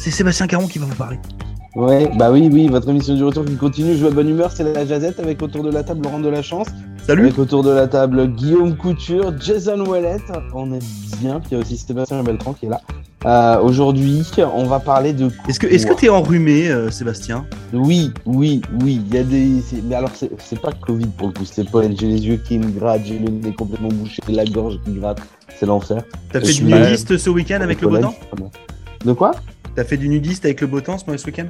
c'est Sébastien Caron qui va vous parler. Ouais, bah oui, oui, votre émission du retour qui continue. Je vois bonne humeur, c'est la jazette avec autour de la table Laurent de la Chance. Salut. Avec autour de la table Guillaume Couture, Jason Wallet. On est bien. Puis il y a aussi Sébastien Beltran qui est là. Euh, Aujourd'hui, on va parler de. Est-ce que est-ce que t'es enrhumé, euh, Sébastien? Oui, oui, oui. Il y a des. Mais alors, c'est pas Covid pour le coup, c'est pollen. J'ai les yeux qui me grattent, j'ai le nez complètement bouché, la gorge qui gratte. C'est l'enfer. T'as fait du nudiste ce week-end avec le beau temps? De quoi? T'as fait du nudiste avec le beau temps ce ce week-end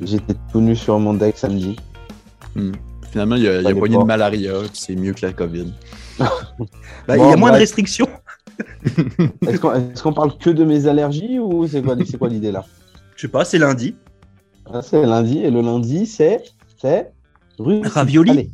J'étais tout nu sur mon deck samedi. Hmm. Finalement, il y a, il y a dépend. de malaria, c'est mieux que la COVID. Bah, Il Bon, y a moins de restrictions. Est-ce qu'on parle que de mes allergies ou c'est quoi, l'idée là Je sais pas, c'est lundi. Ah, C'est lundi et le lundi c'est c'est. Ravioli.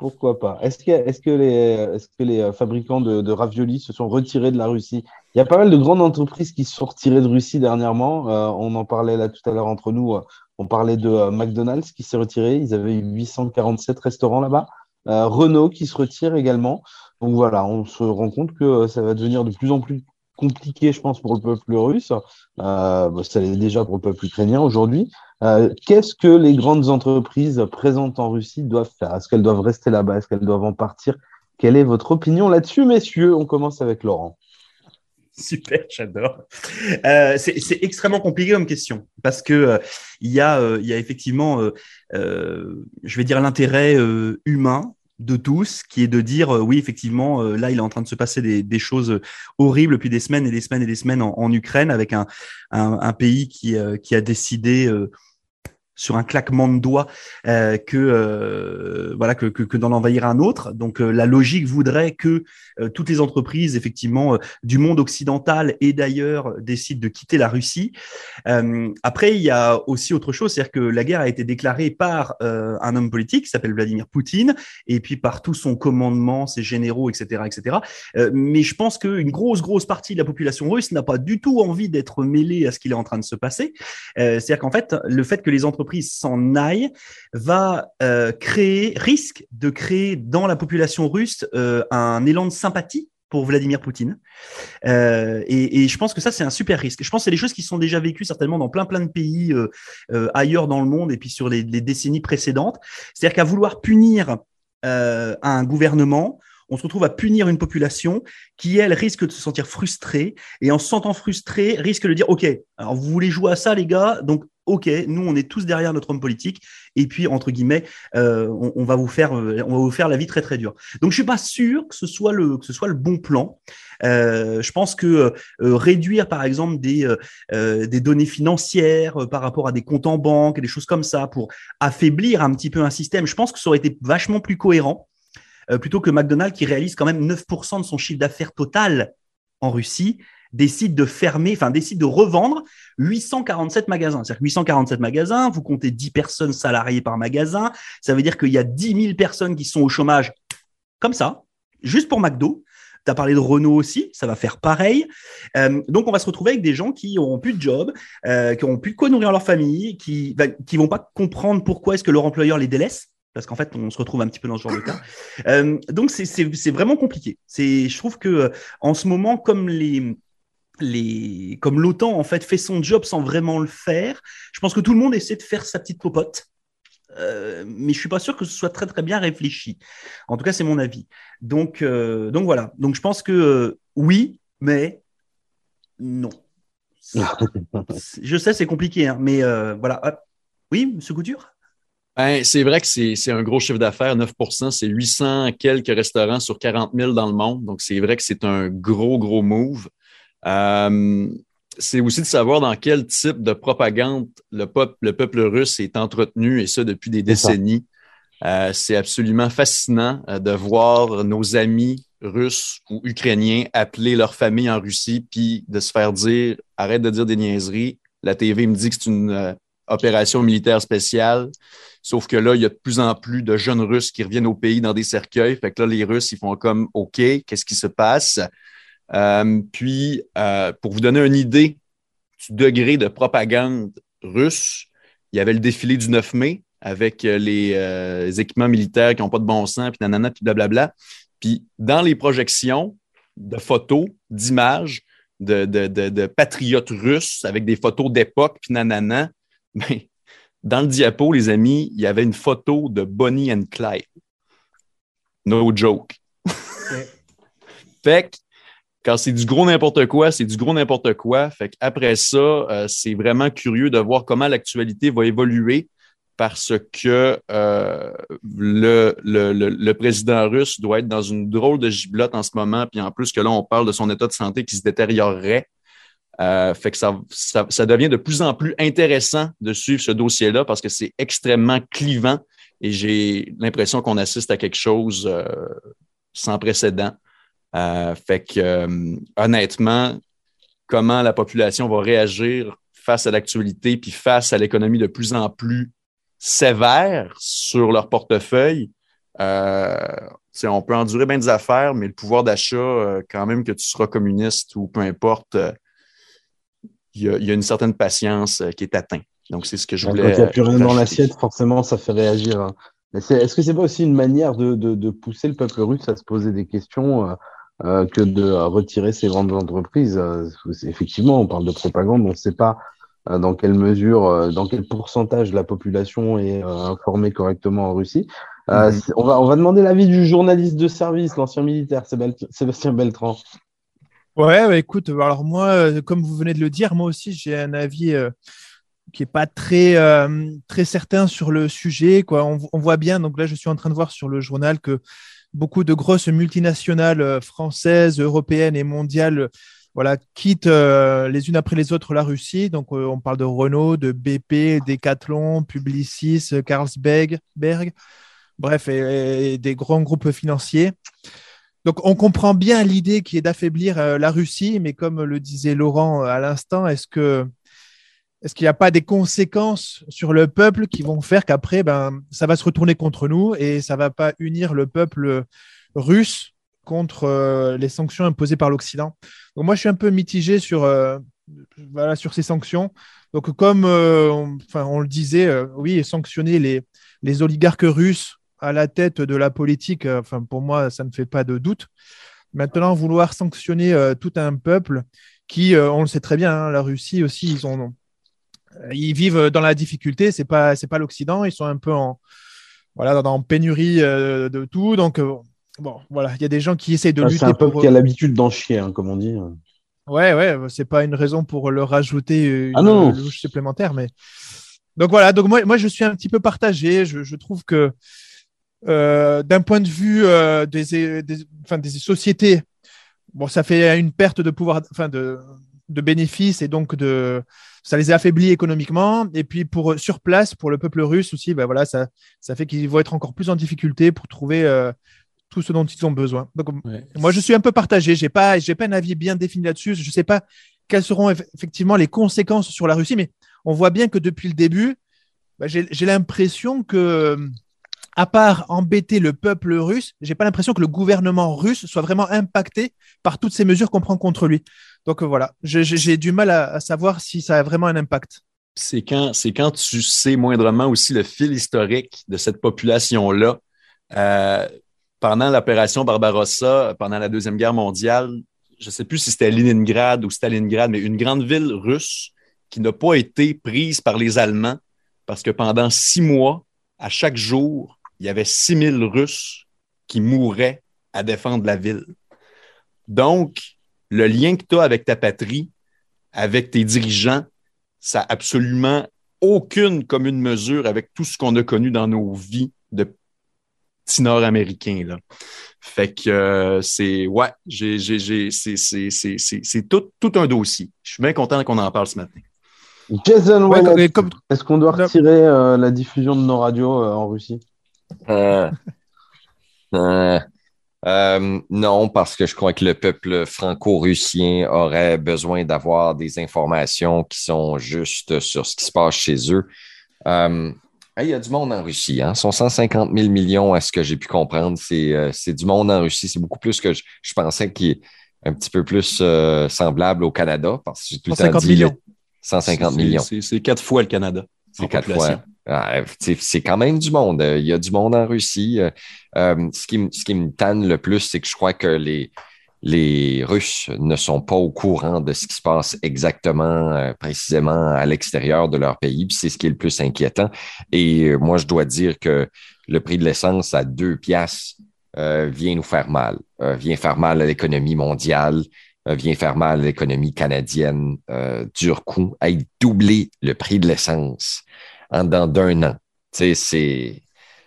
Pourquoi pas Est-ce que, est-ce que les, est-ce que les euh, fabricants de, de raviolis se sont retirés de la Russie? Il y a pas mal de grandes entreprises qui se sont retirées de Russie dernièrement. Euh, on en parlait là tout à l'heure entre nous. euh, on parlait de euh, McDonald's qui s'est retiré. Ils avaient eu 847 restaurants là-bas. Euh, Renault qui se retire également. Donc voilà, on se rend compte que ça va devenir de plus en plus compliqué, je pense, pour le peuple russe. Euh, bah, ça l'est déjà pour le peuple ukrainien aujourd'hui. Euh, Qu'est-ce que les grandes entreprises présentes en Russie doivent faire? Est-ce qu'elles doivent rester là-bas? Est-ce qu'elles doivent en partir? Quelle est votre opinion là-dessus, messieurs? On commence avec Laurent. Super, j'adore. Euh, c'est extrêmement compliqué comme question parce que euh, y a, y a effectivement, je vais dire l'intérêt humain de tous, qui est de dire oui, effectivement, là, il est en train de se passer des, choses horribles depuis des semaines et des semaines et des semaines en, Ukraine avec un, pays qui, a décidé sur un claquement de doigts euh, que euh, voilà que, que, que d'en envahir un autre. Donc euh, la logique voudrait que toutes les entreprises effectivement du monde occidental et d'ailleurs décident de quitter la Russie. Après, il y a aussi autre chose, c'est-à-dire que la guerre a été déclarée par un homme politique qui s'appelle Vladimir Poutine et puis par tout son commandement, ses généraux, etc., etc. Mais je pense qu'une grosse grosse partie de la population russe n'a pas du tout envie d'être mêlée à ce qu'il est en train de se passer. C'est-à-dire qu'en fait, le fait que les entreprises s'en aillent va euh, créer, risque de créer dans la population russe euh, un élan de sympathie pour Vladimir Poutine. Euh, et, je pense que ça, c'est un super risque. Je pense que c'est des choses qui sont déjà vécues certainement dans plein plein de pays ailleurs dans le monde et puis sur les, les décennies précédentes. C'est-à-dire qu'à vouloir punir un gouvernement, on se retrouve à punir une population qui, elle, risque de se sentir frustrée et en se sentant frustrée, risque de dire, OK, alors vous voulez jouer à ça, les gars, donc OK, nous, on est tous derrière notre homme politique et puis, entre guillemets, euh, on, va vous faire, euh, on va vous faire la vie très, très dure. Donc, je suis pas sûr que ce soit le, que ce soit le bon plan. Euh, je pense que réduire, par exemple, des, des données financières par rapport à des comptes en banque et des choses comme ça pour affaiblir un petit peu un système, je pense que ça aurait été vachement plus cohérent plutôt que McDonald's qui réalise quand même 9% de son chiffre d'affaires total en Russie décide de fermer, enfin décide de revendre 847 magasins. C'est-à-dire que 847 magasins, vous comptez 10 personnes salariées par magasin, ça veut dire qu'il y a 10 000 personnes qui sont au chômage comme ça, juste pour McDo. Tu as parlé de Renault aussi, ça va faire pareil. Euh, donc, on va se retrouver avec des gens qui n'auront plus de job, euh, qui n'auront plus de quoi nourrir leur famille, qui ne qui vont pas comprendre pourquoi est-ce que leur employeur les délaisse parce qu'en fait, on se retrouve un petit peu dans ce genre de cas. Euh, donc, c'est- vraiment compliqué. Je trouve que en ce moment, comme les les, comme l'OTAN en fait fait son job sans vraiment le faire, je pense que tout le monde essaie de faire sa petite popote. Euh, mais je suis pas sûr que ce soit très très bien réfléchi. En tout cas, c'est mon avis. Donc, euh, donc voilà. Donc je pense que euh, oui, mais non. je sais, c'est compliqué, hein, mais euh, voilà. Hop. Oui, Monsieur Couture? Ben, c'est vrai que c'est c'est un gros chiffre d'affaires, 9% c'est 800 quelques restaurants sur 40 000 dans le monde. Donc, c'est vrai que c'est un gros, gros move. Euh, c'est aussi de savoir dans quel type de propagande le peuple, le peuple russe est entretenu, et ça depuis des décennies. Euh, c'est absolument fascinant euh, de voir nos amis russes ou ukrainiens appeler leur famille en Russie, puis de se faire dire arrête de dire des niaiseries. La TV me dit que c'est une euh, opération militaire spéciale. Sauf que là, il y a de plus en plus de jeunes Russes qui reviennent au pays dans des cercueils. Fait que là, les Russes, ils font comme OK, qu'est-ce qui se passe? Euh, puis, euh, pour vous donner une idée du degré de propagande russe, il y avait le défilé du 9 mai avec euh, les, euh, les équipements militaires qui n'ont pas de bon sens, puis nanana, puis blablabla. Puis, dans les projections de photos, d'images, de, de, de, patriotes russes avec des photos d'époque, puis nanana. Ben, dans le diapo, les amis, il y avait une photo de Bonnie and Clyde. No joke. fait que quand c'est du gros n'importe quoi, c'est du gros n'importe quoi. Fait qu'après ça, euh, c'est vraiment curieux de voir comment l'actualité va évoluer parce que euh, le, président russe doit être dans une drôle de giblotte en ce moment, puis en plus que là, on parle de son état de santé qui se détériorerait. Euh, fait que ça, devient de plus en plus intéressant de suivre ce dossier-là parce que c'est extrêmement clivant et j'ai l'impression qu'on assiste à quelque chose sans précédent. Euh, fait que euh, honnêtement, comment la population va réagir face à l'actualité puis face à l'économie de plus en plus sévère sur leur portefeuille, euh, on peut endurer bien des affaires, mais le pouvoir d'achat, euh, quand même que tu seras communiste ou peu importe, euh, il y, a une certaine patience qui est atteinte. Donc, c'est ce que je voulais. Quand il n'y a plus rien dans l'assiette, forcément, ça fait réagir. Hein. Est-ce que c'est pas aussi une manière de, de, pousser le peuple russe à se poser des questions que de retirer ces grandes entreprises Effectivement, on parle de propagande, on ne sait pas euh, dans quelle mesure, euh, dans quel pourcentage la population est euh, informée correctement en Russie. Mhm. on, va, on va demander l'avis du journaliste de service, l'ancien militaire Sébastien Beltran. Ouais, bah, écoute, alors moi, comme vous venez de le dire, moi aussi j'ai un avis qui est pas très très certain sur le sujet. Quoi. On, on, voit bien, donc là je suis en train de voir sur le journal que beaucoup de grosses multinationales françaises, européennes et mondiales voilà, quittent euh, les unes après les autres la Russie. Donc, euh, on parle de Renault, de BP, Decathlon, Publicis, Carlsberg, bref, et, des grands groupes financiers. Donc, on comprend bien l'idée qui est d'affaiblir euh, la Russie, mais comme le disait Laurent à l'instant, est-ce que est-ce qu'il n'y a pas des conséquences sur le peuple qui vont faire qu'après, ben, ça va se retourner contre nous et ça va pas unir le peuple russe contre euh, les sanctions imposées par l'Occident? Donc moi, je suis un peu mitigé sur, euh, ces sanctions. Donc comme euh, on, le disait, oui, sanctionner les, les oligarques russes à la tête de la politique, pour moi, ça ne fait pas de doute. Maintenant, vouloir sanctionner tout un peuple qui, on le sait très bien, hein, la Russie aussi, ils ont, ils vivent dans la difficulté. C'est pas, c'est pas l'Occident. Ils sont un peu en, voilà, dans, pénurie de tout. Donc, bon, voilà, il y a des gens qui essayent de ah, lutter. C'est un peuple qui a l'habitude d'en chier, hein, comme on dit. Ouais, ouais, c'est pas une raison pour leur rajouter une ah louche supplémentaire, mais donc voilà. Donc moi, moi, je suis un petit peu partagé. Je, trouve que euh, d'un point de vue euh, des, des, des sociétés, bon, ça fait une perte de pouvoir, enfin de, de bénéfices et donc de ça les affaiblit économiquement et puis pour sur place pour le peuple russe aussi ben voilà ça ça fait qu'ils vont être encore plus en difficulté pour trouver euh, tout ce dont ils ont besoin. Donc, moi, je suis un peu partagé. J'ai pas, j'ai pas un avis bien défini là-dessus. Je sais pas quelles seront effectivement les conséquences sur la Russie, mais on voit bien que depuis le début, bah, j'ai l'impression que, à part embêter le peuple russe, j'ai pas l'impression que le gouvernement russe soit vraiment impacté par toutes ces mesures qu'on prend contre lui. Donc voilà, j'ai du mal à, savoir si ça a vraiment un impact. C'est quand, quand tu sais moindrement aussi le fil historique de cette population-là. Euh, pendant l'opération Barbarossa, pendant la Deuxième Guerre mondiale, je ne sais plus si c'était Leningrad ou Stalingrad, mais une grande ville russe qui n'a pas été prise par les Allemands parce que pendant six mois, à chaque jour, il y avait 6000 Russes qui mouraient à défendre la ville. Donc, le lien que tu as avec ta patrie, avec tes dirigeants, ça n'a absolument aucune commune mesure avec tout ce qu'on a connu dans nos vies de nord-américain. Là. Fait que euh, c'est ouais, j'ai, j'ai, c'est, tout, tout un dossier. Je suis bien content qu'on en parle ce matin. Jason est-ce qu'on doit retirer euh, la diffusion de nos radios euh, en Russie? Non, parce que je crois que le peuple franco-russien aurait besoin d'avoir des informations qui sont justes sur ce qui se passe chez eux il y a du monde en Russie. Hein? sont 150 000 millions, à ce que j'ai pu comprendre. Euh, c'est du monde en Russie. C'est beaucoup plus que je, pensais qui est un petit peu plus euh, semblable au Canada. Parce que tout 150 millions. 150 millions. C'est quatre fois le Canada. C'est quatre fois. Ah, c'est quand même du monde. Il y a du monde en Russie. Euh, ce, qui, ce qui me tanne le plus, c'est que je crois que les, les Russes ne sont pas au courant de ce qui se passe exactement, euh, précisément à l'extérieur de leur pays. C'est ce qui est le plus inquiétant. Et euh, moi, je dois dire que le prix de l'essence à deux piastres euh, vient nous faire mal, vient faire mal à l'économie mondiale, vient faire mal à l'économie canadienne. dur coup, à doubler le prix de l'essence en dans d'un an. Tu sais, c'est,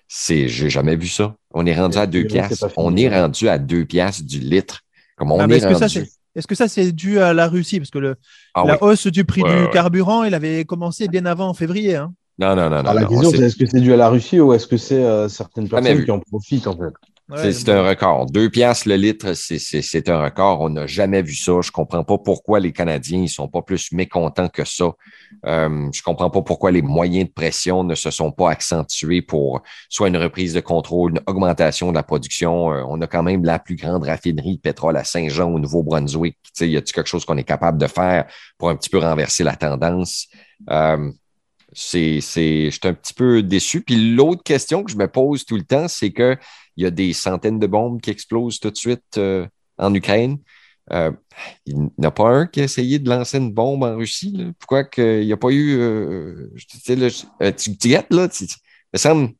c'est, j'ai jamais vu ça. On est rendu à deux piastres. On est rendu à deux piastres du litre ah, est-ce, que ça, c'est, est-ce que ça, c'est dû à la Russie? Parce que le, ah la hausse du prix du carburant, il avait commencé bien avant en février. Hein. Non, non, non. non, ah, la question, c'est est-ce que c'est dû à la Russie ou est-ce que c'est euh, certaines personnes qui en profitent en fait? C'est un record. Deux piastres le litre, c'est un record. On n'a jamais vu ça. Je comprends pas pourquoi les Canadiens ne sont pas plus mécontents que ça. Euh, je comprends pas pourquoi les moyens de pression ne se sont pas accentués pour soit une reprise de contrôle, une augmentation de la production. Euh, on a quand même la plus grande raffinerie de pétrole à Saint-Jean au Nouveau-Brunswick. Y a-t-il quelque chose qu'on est capable de faire pour un petit peu renverser la tendance? Euh, c'est, je suis un petit peu déçu. Puis l'autre question que je me pose tout le temps, c'est que il y a des centaines de bombes qui explosent tout de suite euh, en Ukraine. Euh, il n'y en a pas un qui a essayé de lancer une bombe en Russie. Pourquoi qu'il n'y a pas eu. Euh, tu, tu là? là me semble.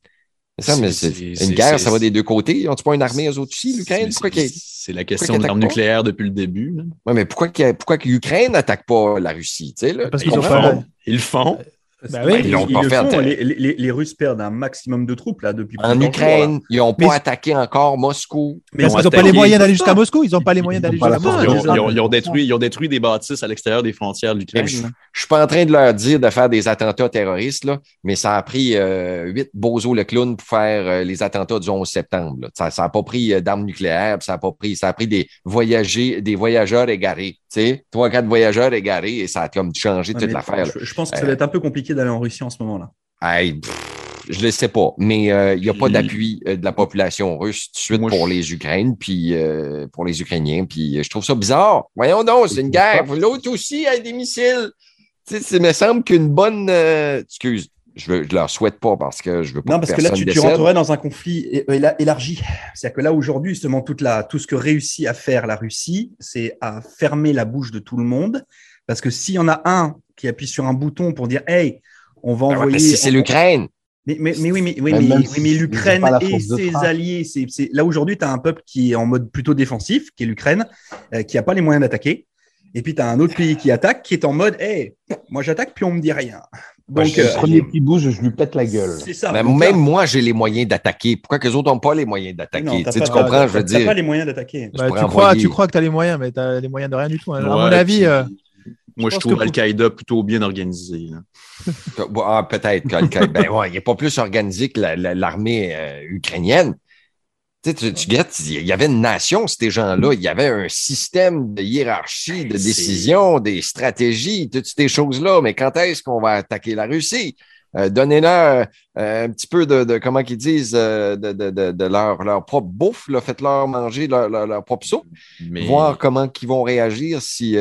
une guerre, ça va des deux côtés. Ils n'ont-tu pas une armée aux autres aussi, l'Ukraine? C'est la question de l'arme nucléaire depuis le début. Oui, mais pourquoi, pourquoi l'Ukraine n'attaque pas la Russie? Là? Parce qu'ils font. Ils le font. Bah ils, pas fait. Les, les, les, Russes perdent un maximum de troupes là depuis. En Ukraine, ils n'ont pas attaqué encore Moscou. Mais ils n'ont pas les moyens d'aller jusqu'à Moscou. Ils n'ont pas les moyens d'aller jusqu'à Moscou. Ils ont, détruit, ils ont détruit des bâtisses à l'extérieur des frontières de l'Ukraine. Je, ne suis pas en train de leur dire de faire des attentats terroristes là, mais ça a pris euh, huit Bozo le clown pour faire euh, les attentats du 11 septembre. Ça n'a pas pris euh, d'armes nucléaires, ça a pas pris, ça a pris des voyagers, des voyageurs égarés. Tu sais, trois quatre voyageurs égarés et ça a comme changé toute l'affaire. Je, je pense que ça va être un peu compliqué d'aller en Russie en ce moment là je ne le sais pas, mais euh, il n'y a pas d'appui euh, de la population russe tout de suite pour les Ukraines, puis euh, pour les Ukrainiens. Puis je trouve ça bizarre. Voyons donc, c'est une guerre. L'autre aussi a des missiles. Tu sais, il me semble qu'une bonne. excuse, je ne leur souhaite pas parce que je veux pas. Non, parce que là, tu, tu, rentrerais dans un conflit élargi. C'est-à-dire que là, aujourd'hui, justement, toute la, tout ce que réussit à faire la Russie, c'est à fermer la bouche de tout le monde. Parce que s'il y en a un qui appuie sur un bouton pour dire Hey, on va ben envoyer. c'est l'Ukraine. Mais, mais, mais, oui, mais, oui, mais, l'Ukraine et ses alliés, c'est là aujourd'hui, tu as un peuple qui est en mode plutôt défensif, qui est l'Ukraine, euh, qui n'a pas les moyens d'attaquer. Et puis, tu as un autre pays qui attaque, qui est en mode, hey, moi j'attaque, puis on me dit rien. Donc, le euh, premier qui bouge, je lui pète la gueule. C'est ça. même moi, j'ai les moyens d'attaquer. Pourquoi que les autres n'ont pas les moyens d'attaquer? Tu, comprends, je veux dire. Tu pas les moyens d'attaquer. Bah, tu, crois, tu crois que tu as les moyens, mais tu as les moyens de rien du tout. Hein. à mon avis. Euh, moi, je, trouve Al-Qaïda plutôt bien organisé. ah, peut-être qu'Al-Qaïda. ben, ouais, il n'est pas plus organisé que l'armée euh, ukrainienne. Tu, sais, tu, tu il y avait une nation, ces gens-là. Il y avait un système de hiérarchie, de décision, des stratégies, toutes ces choses-là. Mais quand est-ce qu'on va attaquer la Russie? Euh, Donnez-leur euh, un petit peu de, de comment qu'ils disent, euh, de, de, de, leur, leur propre bouffe, faites-leur manger leur, leur, leur propre soupe, Mais... voir comment ils vont réagir si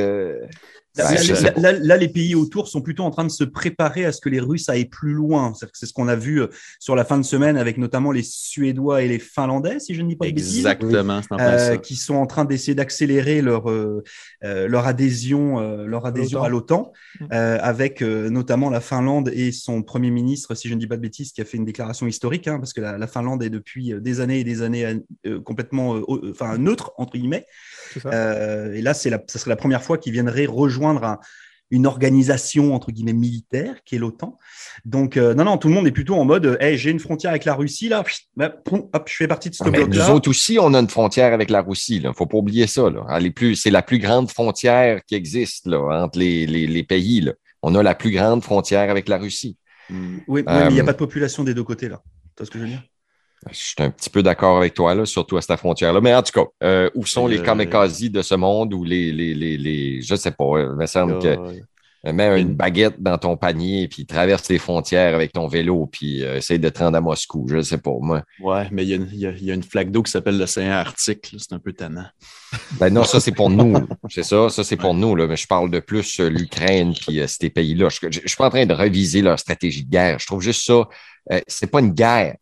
Là, les pays autour sont plutôt en train de se préparer à ce que les Russes aillent plus loin. C'est ce qu'on a vu euh, sur la fin de semaine avec notamment les Suédois et les Finlandais, si je ne dis pas de bêtises. Exactement. Euh, qui sont en train d'essayer d'accélérer leur euh, leur adhésion, euh, leur adhésion à l'OTAN, mm. avec notamment la Finlande et son premier ministre, si je ne dis pas de bêtises, qui a fait une déclaration historique, hein, parce que la, la, Finlande est depuis des années et des années complètement, enfin neutre entre guillemets. Euh, et là, c'est la, ça serait la première fois qu'ils viendraient rejoindre une organisation entre guillemets militaire qui est l'OTAN. Donc euh, non non, tout le monde est plutôt en mode hey, j'ai une frontière avec la Russie là, bah, hop, je fais partie de ce bloc là. Nous autres aussi, on a une frontière avec la Russie là, faut pas oublier ça là. Elle est plus c'est la plus grande frontière qui existe là entre les, les, les pays là. On a la plus grande frontière avec la Russie. Oui, mais il n'y a euh, pas de population des deux côtés là. Tu vois ce que je veux dire? Je suis un petit peu d'accord avec toi, là, surtout à cette frontière-là. Mais en tout cas, euh, où sont les euh, kamikazes de ce monde ou les, les, les, les je sais pas, il me semble que mets une baguette dans ton panier puis traverse les frontières avec ton vélo puis euh, essaye de te rendre à Moscou. Je sais pas, moi. Ouais, mais il y, y, a une flaque d'eau qui s'appelle l'océan Arctique. C'est un peu tannant. Ben non, ça c'est pour nous. C'est ça, ça c'est pour nous. Là. Mais je parle de plus l'Ukraine puis ces pays-là. Je, je, suis pas en train de reviser leur stratégie de guerre. Je trouve juste ça, c'est pas une guerre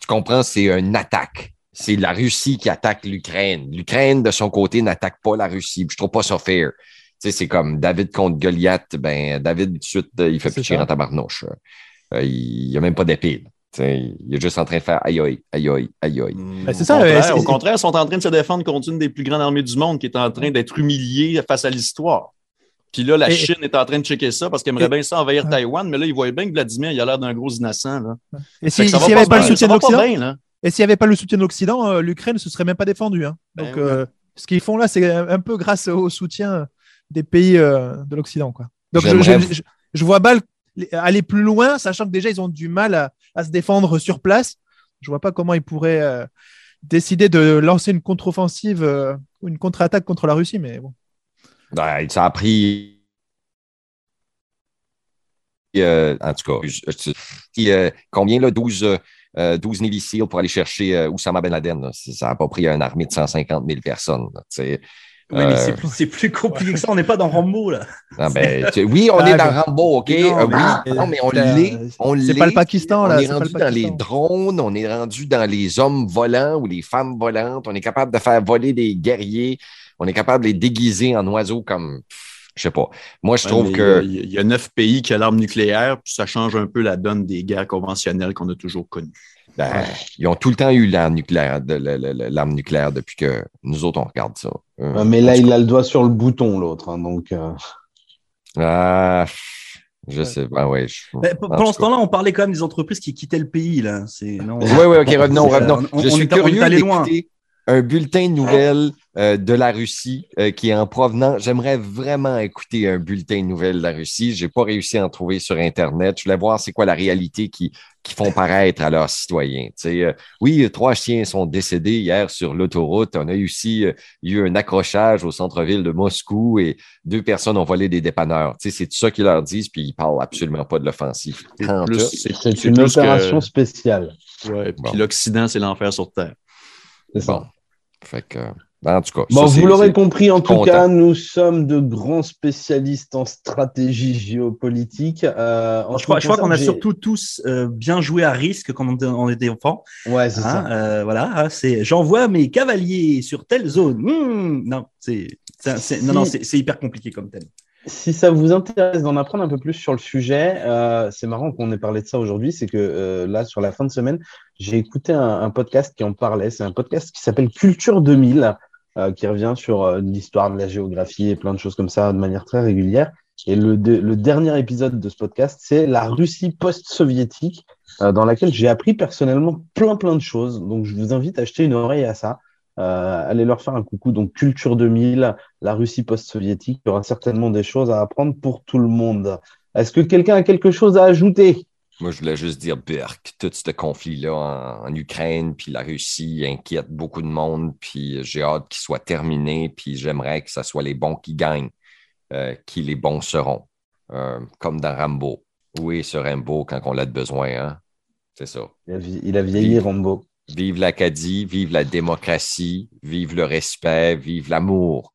tu comprends, c'est une attaque. c'est la Russie qui attaque l'Ukraine. L'Ukraine, de son côté, n'attaque pas la Russie. Je trouve pas ça fair. Tu sais, c'est comme David contre Goliath. Ben, David, tout de suite, il fait pitcher en tabarnouche. Euh, il n'y a même pas d'épée. là. Tu sais, Il est juste en train de faire aïe aïe, aïe aïe, aïe aïe. Ben, c'est au ça, Contraire, ouais, c'est- au contraire, ils sont en train de se défendre contre une des plus grandes armées du monde qui est en train d'être humiliée face à l'histoire. Puis là, la Et- Chine est en train de checker ça parce qu'elle aimerait Et- bien ça envahir Ouais. Taïwan, mais là, ils voient bien que Vladimir, il a l'air d'un gros innocent. Là. Et s'il n'y va avait pas le soutien de l'Occident, et s'il n'y avait pas le soutien de l'Occident, euh, l'Ukraine ne se serait même pas défendue. hein. Ben Donc, oui. euh, ce qu'ils font là, c'est un peu grâce au soutien des pays euh, de l'Occident. quoi. Donc, je, J'aimerais- je- je- je vois Bâle aller plus loin, sachant que déjà, ils ont du mal à, à se défendre sur place. Je vois pas comment ils pourraient euh, décider de lancer une contre-offensive euh, ou une contre-attaque contre la Russie. Mais bon. Ben, ça a pris. euh, en tout cas, je- je- euh, combien là, 12, euh, euh, 12 Navy SEAL pour aller chercher euh, Oussama Ben Laden? là? Ça n'a pas pris une armée de 150 000 personnes. là. Oui, mais Euh, c'est plus, c'est plus compliqué que ça. On n'est pas dans Rambo, là. Ah, ben, tu- oui, on Ah, est dans je- Rambo, OK? Non, Euh, mais- oui, non, mais on l'est. On C'est l'est. pas le Pakistan, là. On est c'est pas rendu le dans les drones, on est rendu dans les hommes volants ou les femmes volantes. On est capable de faire voler des guerriers. On est capable de les déguiser en oiseaux comme, je sais pas. Moi, je Ouais, trouve que. Il y, a- il y a neuf pays qui ont l'arme nucléaire, puis ça change un peu la donne des guerres conventionnelles qu'on a toujours connues. Ben, ils ont tout le temps eu l'arme nucléaire, de- le- le- le- l'arme nucléaire depuis que nous autres, on regarde ça. Euh, mais là, il a le doigt sur le bouton, l'autre. hein, donc, euh, Ah, je sais pas, ouais. je- Mais p- en pendant ce temps-là, on parlait quand même des entreprises qui quittaient le pays, là. Oui, oui, OK, revenons, ça. revenons. On- je on suis est- on est curieux allé loin. Un bulletin de nouvelles euh, de la Russie euh, qui est en provenance. J'aimerais vraiment écouter un bulletin de nouvelles de la Russie. J'ai pas réussi à en trouver sur Internet. Je voulais voir c'est quoi la réalité qui, qui font paraître à leurs citoyens. Tu sais, euh, oui, trois chiens sont décédés hier sur l'autoroute. On a eu aussi euh, eu un accrochage au centre-ville de Moscou et deux personnes ont volé des dépanneurs. Tu sais, c'est tout ça qu'ils leur disent, puis ils parlent absolument pas de l'offensive. C'est une que- opération spéciale. Ouais, Bon. Puis l'Occident, c'est l'enfer sur Terre. C'est ça. Bon. Fait que, ben, en tout cas. Bon, ça, vous l'aurez compris, en tout content. cas, nous sommes de grands spécialistes en stratégie géopolitique. Euh, en Je crois, qui je crois qu'on a surtout tous euh, bien joué à risque quand on était, on était enfant. Ouais, c'est Hein, ça. euh, voilà, hein, c'est j'envoie mes cavaliers sur telle zone. Hmm, non, c'est, non, non, c'est c'est hyper compliqué comme thème. Si ça vous intéresse d'en apprendre un peu plus sur le sujet, euh, c'est marrant qu'on ait parlé de ça aujourd'hui. C'est que euh, là, sur la fin de semaine, j'ai écouté un, podcast qui en parlait. C'est un podcast qui s'appelle Culture 2000, euh, qui revient sur euh, l'histoire de la géographie et plein de choses comme ça de manière très régulière. Et le, le dernier épisode de ce podcast, c'est la Russie post-soviétique, dans laquelle j'ai appris personnellement plein plein de choses. Donc, je vous invite à jeter une oreille à ça. Euh, allez leur faire un coucou. Donc, Culture 2000, la Russie post-soviétique, il y aura certainement des choses à apprendre pour tout le monde. Est-ce que quelqu'un a quelque chose à ajouter? Moi, je voulais juste dire, Burk, tout ce conflit-là en, en Ukraine, puis la Russie inquiète beaucoup de monde, puis j'ai hâte qu'il soit terminé, puis j'aimerais que ce soit les bons qui gagnent, euh, qui les bons seront, Euh, comme dans Rambo. Oui, ce Rambo quand on l'a de besoin, hein? C'est ça. Il a, il a vieilli. Rambo. Vive l'Acadie, vive la démocratie, vive le respect, vive l'amour.